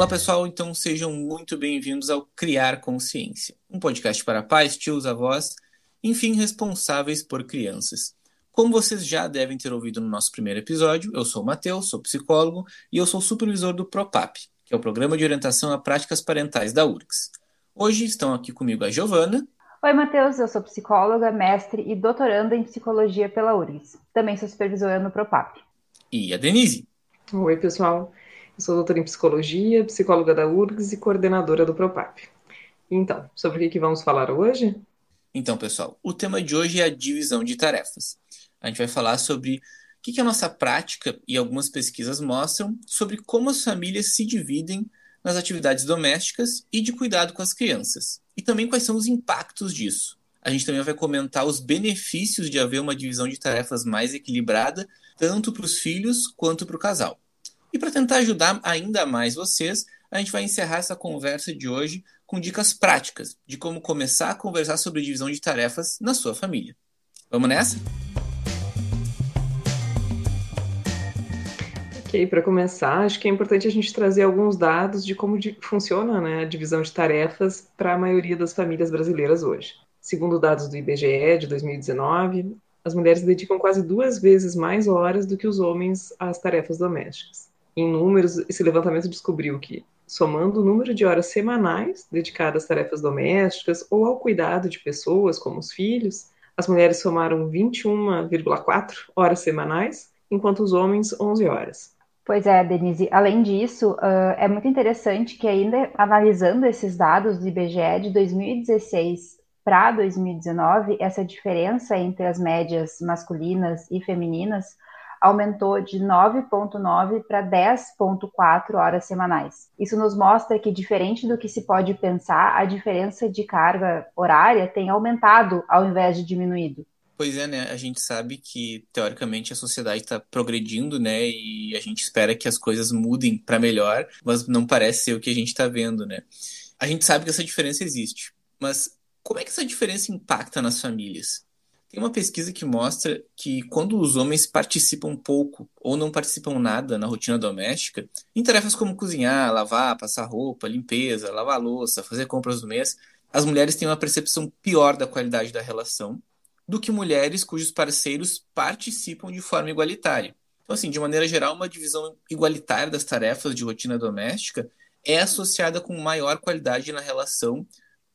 Olá pessoal, então sejam muito bem-vindos ao Criar Consciência, um podcast para pais, tios, avós, enfim, responsáveis por crianças. Como vocês já devem ter ouvido no nosso primeiro episódio, eu sou o Matheus, sou psicólogo e eu sou supervisor do PROPAP, que é o Programa de Orientação a Práticas Parentais da URGS. Hoje estão aqui comigo a Giovana. Oi, Matheus, eu sou psicóloga, mestre e doutoranda em psicologia pela URGS. Também sou supervisora no PROPAP. E a Denise. Oi, pessoal. Eu sou doutora em psicologia, psicóloga da URGS e coordenadora do PROPAP. Então, sobre o que vamos falar hoje? Então, pessoal, o tema de hoje é a divisão de tarefas. A gente vai falar sobre o que a nossa prática e algumas pesquisas mostram sobre como as famílias se dividem nas atividades domésticas e de cuidado com as crianças. E também quais são os impactos disso. A gente também vai comentar os benefícios de haver uma divisão de tarefas mais equilibrada, tanto para os filhos quanto para o casal. E para tentar ajudar ainda mais vocês, a gente vai encerrar essa conversa de hoje com dicas práticas de como começar a conversar sobre divisão de tarefas na sua família. Vamos nessa? Ok, para começar, acho que é importante a gente trazer alguns dados de como funciona né, a divisão de tarefas para a maioria das famílias brasileiras hoje. Segundo dados do IBGE de 2019, as mulheres dedicam quase duas vezes mais horas do que os homens às tarefas domésticas em números, esse levantamento descobriu que, somando o número de horas semanais dedicadas às tarefas domésticas ou ao cuidado de pessoas, como os filhos, as mulheres somaram 21,4 horas semanais, enquanto os homens 11 horas. Pois é, Denise. Além disso, é muito interessante que ainda analisando esses dados do IBGE de 2016 para 2019, essa diferença entre as médias masculinas e femininas aumentou de 9,9 para 10,4 horas semanais. Isso nos mostra que, diferente do que se pode pensar, a diferença de carga horária tem aumentado ao invés de diminuído. Pois é, né? A gente sabe que, teoricamente, a sociedade está progredindo, né? E a gente espera que as coisas mudem para melhor, mas não parece ser o que a gente está vendo, né? A gente sabe que essa diferença existe, mas como é que essa diferença impacta nas famílias? Tem uma pesquisa que mostra que quando os homens participam pouco ou não participam nada na rotina doméstica, em tarefas como cozinhar, lavar, passar roupa, limpeza, lavar louça, fazer compras do mês, as mulheres têm uma percepção pior da qualidade da relação do que mulheres cujos parceiros participam de forma igualitária. Então, assim, de maneira geral, uma divisão igualitária das tarefas de rotina doméstica é associada com maior qualidade na relação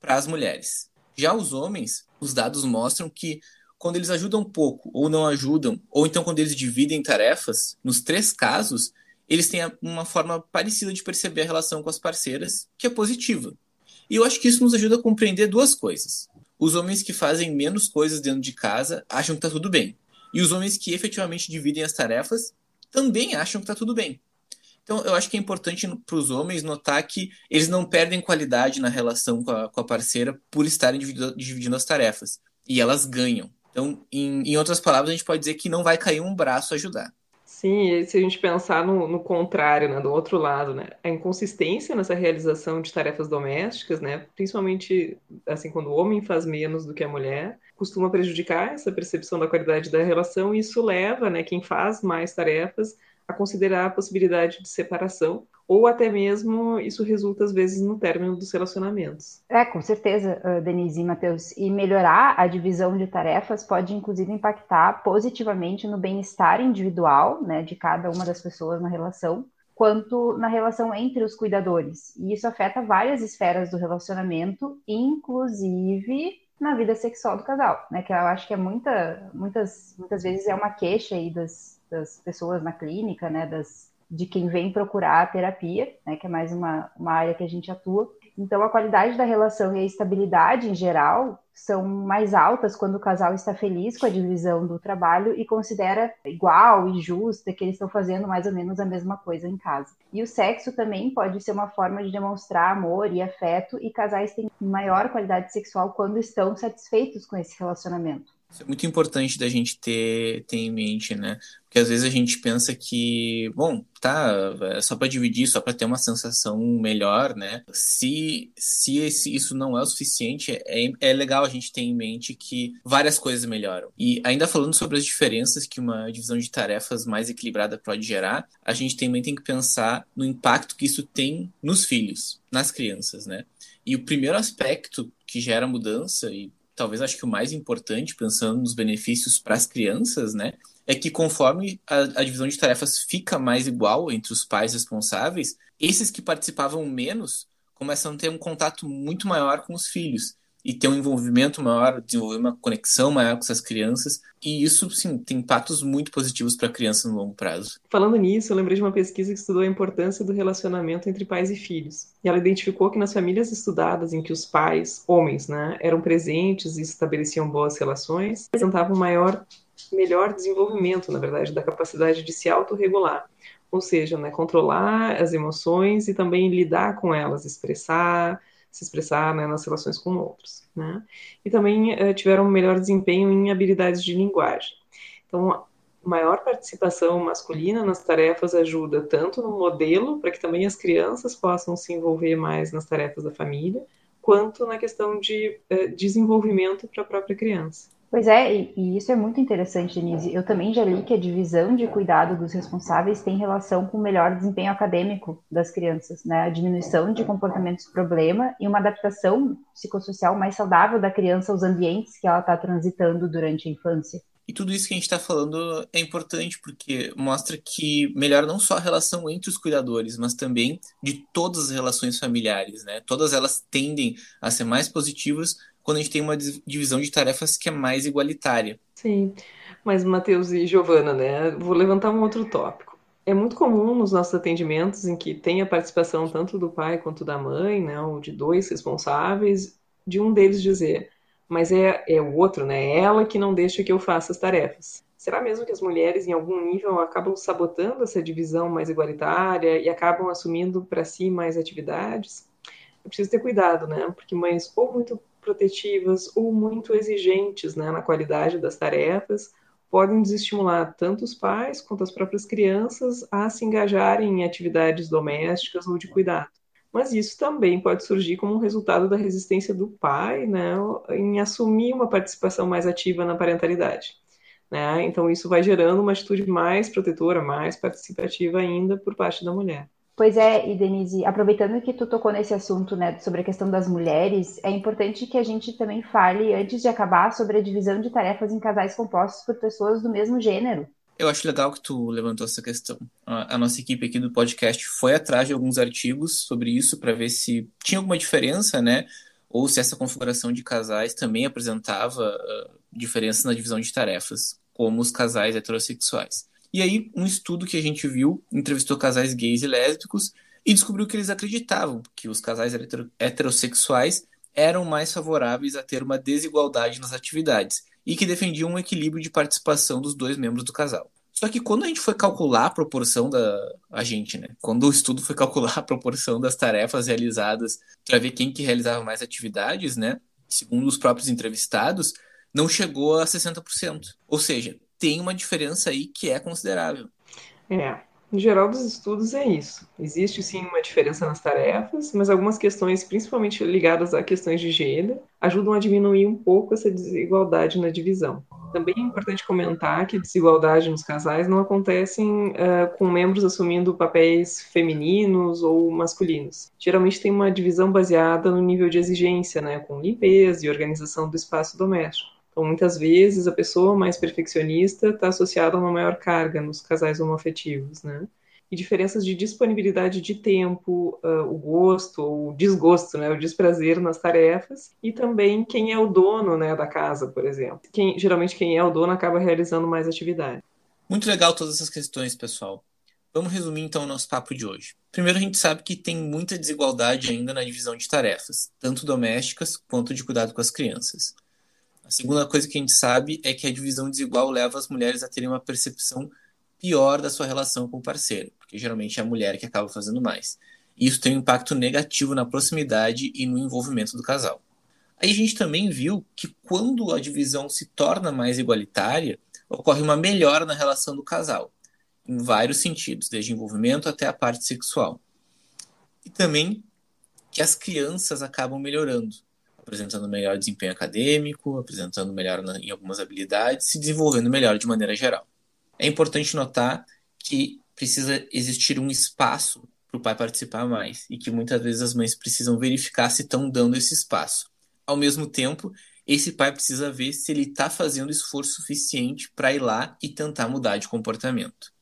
para as mulheres. Já os homens, os dados mostram que quando eles ajudam pouco ou não ajudam, ou então quando eles dividem tarefas, nos três casos, eles têm uma forma parecida de perceber a relação com as parceiras, que é positiva. E eu acho que isso nos ajuda a compreender duas coisas. Os homens que fazem menos coisas dentro de casa acham que está tudo bem. E os homens que efetivamente dividem as tarefas também acham que está tudo bem. Então, eu acho que é importante para os homens notar que eles não perdem qualidade na relação com a, com a parceira por estarem dividindo, dividindo as tarefas. E elas ganham. Então, em, em outras palavras, a gente pode dizer que não vai cair um braço ajudar. Sim, se a gente pensar no, no, contrário, né, do outro lado, né, a inconsistência nessa realização de tarefas domésticas, né, principalmente assim quando o homem faz menos do que a mulher, costuma prejudicar essa percepção da qualidade da relação e isso leva, né, quem faz mais tarefas a considerar a possibilidade de separação ou até mesmo isso resulta às vezes no término dos relacionamentos. É, com certeza, uh, Denise e Matheus. E melhorar a divisão de tarefas pode inclusive impactar positivamente no bem-estar individual, né, de cada uma das pessoas na relação, quanto na relação entre os cuidadores. E isso afeta várias esferas do relacionamento, inclusive na vida sexual do casal, né? Que eu acho que é muita, muitas, muitas vezes é uma queixa aí das, das pessoas na clínica, né? Das de quem vem procurar a terapia, né, que é mais uma, uma área que a gente atua. Então, a qualidade da relação e a estabilidade em geral são mais altas quando o casal está feliz com a divisão do trabalho e considera igual e justa que eles estão fazendo mais ou menos a mesma coisa em casa. E o sexo também pode ser uma forma de demonstrar amor e afeto, e casais têm maior qualidade sexual quando estão satisfeitos com esse relacionamento. Isso é muito importante da gente ter, ter em mente, né? Porque às vezes a gente pensa que, bom, tá, é só para dividir, só para ter uma sensação melhor, né? Se, se esse, isso não é o suficiente, é, é legal a gente ter em mente que várias coisas melhoram. E ainda falando sobre as diferenças que uma divisão de tarefas mais equilibrada pode gerar, a gente também tem que pensar no impacto que isso tem nos filhos, nas crianças, né? E o primeiro aspecto que gera mudança, e talvez acho que o mais importante, pensando nos benefícios para as crianças, né, é que conforme a, a, divisão de tarefas fica mais igual entre os pais responsáveis, esses que participavam menos começam a ter um contato muito maior com os filhos e ter um envolvimento maior, desenvolver uma conexão maior com essas crianças. E isso, sim, tem impactos muito positivos para a criança no longo prazo. Falando nisso, eu lembrei de uma pesquisa que estudou a importância do relacionamento entre pais e filhos. E ela identificou que nas famílias estudadas em que os pais, homens, né, eram presentes e estabeleciam boas relações, apresentavam maior, melhor desenvolvimento, na verdade, da capacidade de se autorregular ou seja, né, controlar as emoções e também lidar com elas, expressar, se expressar né, nas relações com outros. Né? E também uh, tiveram um melhor desempenho em habilidades de linguagem. Então, maior participação masculina nas tarefas ajuda tanto no modelo, para que também as crianças possam se envolver mais nas tarefas da família, quanto na questão de uh, desenvolvimento para a própria criança. Pois é, e, e, isso é muito interessante, Denise. Eu também já li que a divisão de cuidado dos responsáveis tem relação com o melhor desempenho acadêmico das crianças, né? A diminuição de comportamentos problema e uma adaptação psicossocial mais saudável da criança aos ambientes que ela está transitando durante a infância. E tudo isso que a gente está falando é importante porque mostra que melhora não só a relação entre os cuidadores, mas também de todas as relações familiares, né? Todas elas tendem a ser mais positivas quando a gente tem uma divisão de tarefas que é mais igualitária. Sim, mas Matheus e Giovana, né? Vou levantar um outro tópico. É muito comum nos nossos atendimentos em que tem a participação tanto do pai quanto da mãe, né, ou de dois responsáveis, de um deles dizer, mas é, é o outro, né? É ela que não deixa que eu faça as tarefas. Será mesmo que as mulheres, em algum nível, acabam sabotando essa divisão mais igualitária e acabam assumindo para si mais atividades? Preciso ter cuidado, né? Porque mães ou muito protetivas ou muito exigentes né, na qualidade das tarefas podem desestimular tanto os pais quanto as próprias crianças a se engajarem em atividades domésticas ou de cuidado. Mas isso também pode surgir como resultado da resistência do pai né, em assumir uma participação mais ativa na parentalidade. Né? Então, isso vai gerando uma atitude mais protetora, mais participativa ainda por parte da mulher. Pois é, e Denise, aproveitando que tu tocou nesse assunto, né, sobre a questão das mulheres, é importante que a gente também fale, antes de acabar, sobre a divisão de tarefas em casais compostos por pessoas do mesmo gênero. Eu acho legal que tu levantou essa questão. A, nossa equipe aqui do podcast foi atrás de alguns artigos sobre isso para ver se tinha alguma diferença, né, ou se essa configuração de casais também apresentava uh, diferenças na divisão de tarefas, como os casais heterossexuais. E aí, um estudo que a gente viu entrevistou casais gays e lésbicos e descobriu que eles acreditavam que os casais heterossexuais eram mais favoráveis a ter uma desigualdade nas atividades e que defendiam um equilíbrio de participação dos dois membros do casal. Só que quando a gente foi calcular a proporção da. A gente, né? Quando o estudo foi calcular a proporção das tarefas realizadas para ver quem que realizava mais atividades, né? Segundo os próprios entrevistados, não chegou a 60%. Ou seja, tem uma diferença aí que é considerável. É, em geral dos estudos é isso. Existe sim uma diferença nas tarefas, mas algumas questões, principalmente ligadas a questões de gênero, ajudam a diminuir um pouco essa desigualdade na divisão. Também é importante comentar que desigualdade nos casais não acontece uh, com membros assumindo papéis femininos ou masculinos. Geralmente tem uma divisão baseada no nível de exigência, né, com limpeza e organização do espaço doméstico. Então, muitas vezes, a pessoa mais perfeccionista está associada a uma maior carga nos casais homoafetivos, né? E diferenças de disponibilidade de tempo, uh, o gosto ou o desgosto, né? O desprazer nas tarefas e também quem é o dono, né, da casa, por exemplo. Quem, geralmente, quem é o dono acaba realizando mais atividade. Muito legal todas essas questões, pessoal. Vamos resumir então o nosso papo de hoje. Primeiro, a gente sabe que tem muita desigualdade ainda na divisão de tarefas, tanto domésticas quanto de cuidado com as crianças. A segunda coisa que a gente sabe é que a divisão desigual leva as mulheres a terem uma percepção pior da sua relação com o parceiro, porque geralmente é a mulher que acaba fazendo mais. E isso tem um impacto negativo na proximidade e no envolvimento do casal. Aí a gente também viu que quando a divisão se torna mais igualitária, ocorre uma melhora na relação do casal, em vários sentidos, desde envolvimento até a parte sexual. E também que as crianças acabam melhorando, apresentando melhor desempenho acadêmico, apresentando melhor em algumas habilidades, se desenvolvendo melhor de maneira geral. É importante notar que precisa existir um espaço para o pai participar mais e que muitas vezes as mães precisam verificar se estão dando esse espaço. Ao mesmo tempo, esse pai precisa ver se ele está fazendo esforço suficiente para ir lá e tentar mudar de comportamento.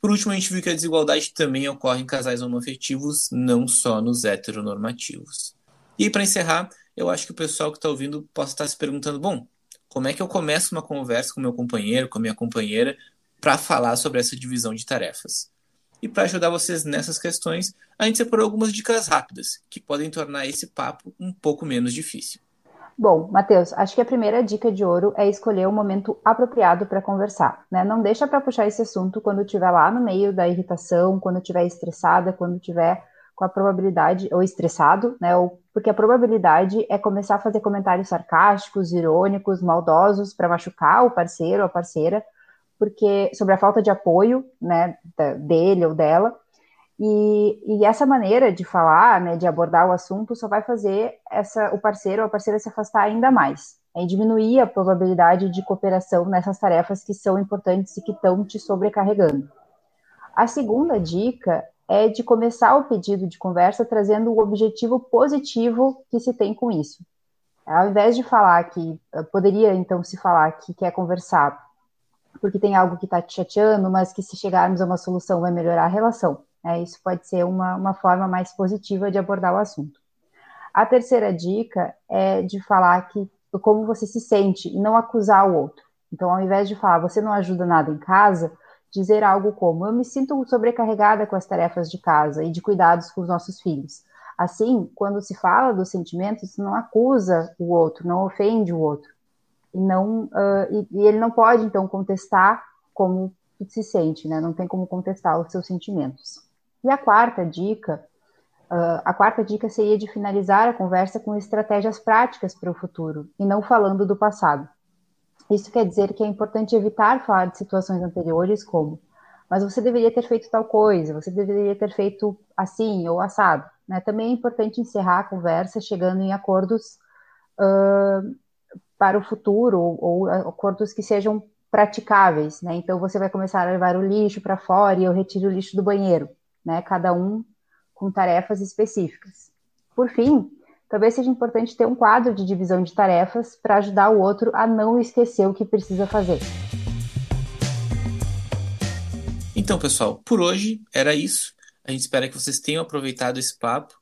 Por último, a gente viu que a desigualdade também ocorre em casais homoafetivos, não só nos heteronormativos. E para encerrar, eu acho que o pessoal que está ouvindo possa estar se perguntando: bom, como é que eu começo uma conversa com meu companheiro, com a minha companheira, para falar sobre essa divisão de tarefas? E para ajudar vocês nessas questões, a gente separou algumas dicas rápidas que podem tornar esse papo um pouco menos difícil. Bom, Matheus, acho que a primeira dica de ouro é escolher o momento apropriado para conversar. Né? Não deixa para puxar esse assunto quando estiver lá no meio da irritação, quando estiver estressada, quando estiver com a probabilidade, ou estressado, né? Ou, porque a probabilidade é começar a fazer comentários sarcásticos, irônicos, maldosos para machucar o parceiro ou a parceira, porque sobre a falta de apoio, né, dele ou dela, e, e, essa maneira de falar, né, de abordar o assunto, só vai fazer essa, o parceiro ou a parceira se afastar ainda mais. É diminuir a probabilidade de cooperação nessas tarefas que são importantes e que estão te sobrecarregando. A segunda dica é de começar o pedido de conversa trazendo o objetivo positivo que se tem com isso. Ao invés de falar que, poderia então se falar que quer conversar porque tem algo que está te chateando, mas que se chegarmos a uma solução vai melhorar a relação. É, isso pode ser uma, uma forma mais positiva de abordar o assunto. A terceira dica é de falar que como você se sente e não acusar o outro. Então, ao invés de falar você não ajuda nada em casa, dizer algo como eu me sinto sobrecarregada com as tarefas de casa e de cuidados com os nossos filhos. Assim, quando se fala dos sentimentos, não acusa o outro, não ofende o outro. E, não, uh, e, e ele não pode, então, contestar como se sente, né? Não tem como contestar os seus sentimentos. E a quarta dica, uh, a quarta dica seria de finalizar a conversa com estratégias práticas para o futuro e não falando do passado. Isso quer dizer que é importante evitar falar de situações anteriores como mas você deveria ter feito tal coisa, você deveria ter feito assim ou assado. Né? Também é importante encerrar a conversa chegando em acordos uh, para o futuro ou, ou, acordos que sejam praticáveis. Né? Então você vai começar a levar o lixo para fora e eu retiro o lixo do banheiro né? Cada um com tarefas específicas. Por fim, talvez seja importante ter um quadro de divisão de tarefas para ajudar o outro a não esquecer o que precisa fazer. Então, pessoal, por hoje era isso. A gente espera que vocês tenham aproveitado esse papo.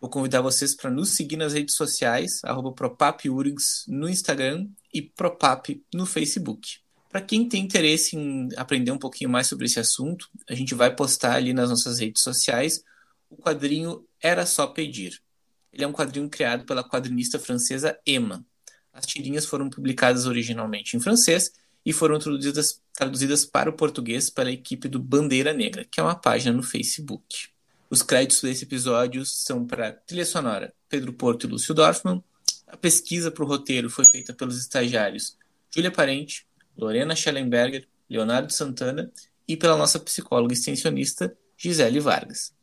Vou convidar vocês para nos seguir nas redes sociais, PropapURGS no Instagram e Propap no Facebook. Para quem tem interesse em aprender um pouquinho mais sobre esse assunto, a gente vai postar ali nas nossas redes sociais o quadrinho Era Só Pedir. Ele é um quadrinho criado pela quadrinista francesa Emma. As tirinhas foram publicadas originalmente em francês e foram traduzidas, traduzidas para o português pela equipe do Bandeira Negra, que é uma página no Facebook. Os créditos desse episódio são para trilha sonora Pedro Porto e Lúcio Dorfman. A pesquisa para o roteiro foi feita pelos estagiários Júlia Parente, Lorena Schellenberger, Leonardo Santana e pela nossa psicóloga extensionista Gisele Vargas.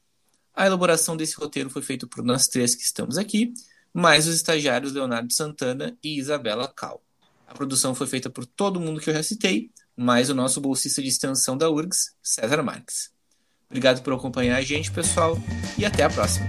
A elaboração desse roteiro foi feita por nós três que estamos aqui, mais os estagiários Leonardo Santana e Isabela Cal. A produção foi feita por todo mundo que eu já citei, mais o nosso bolsista de extensão da URGS, César Marques. Obrigado por acompanhar a gente, pessoal, e até a próxima.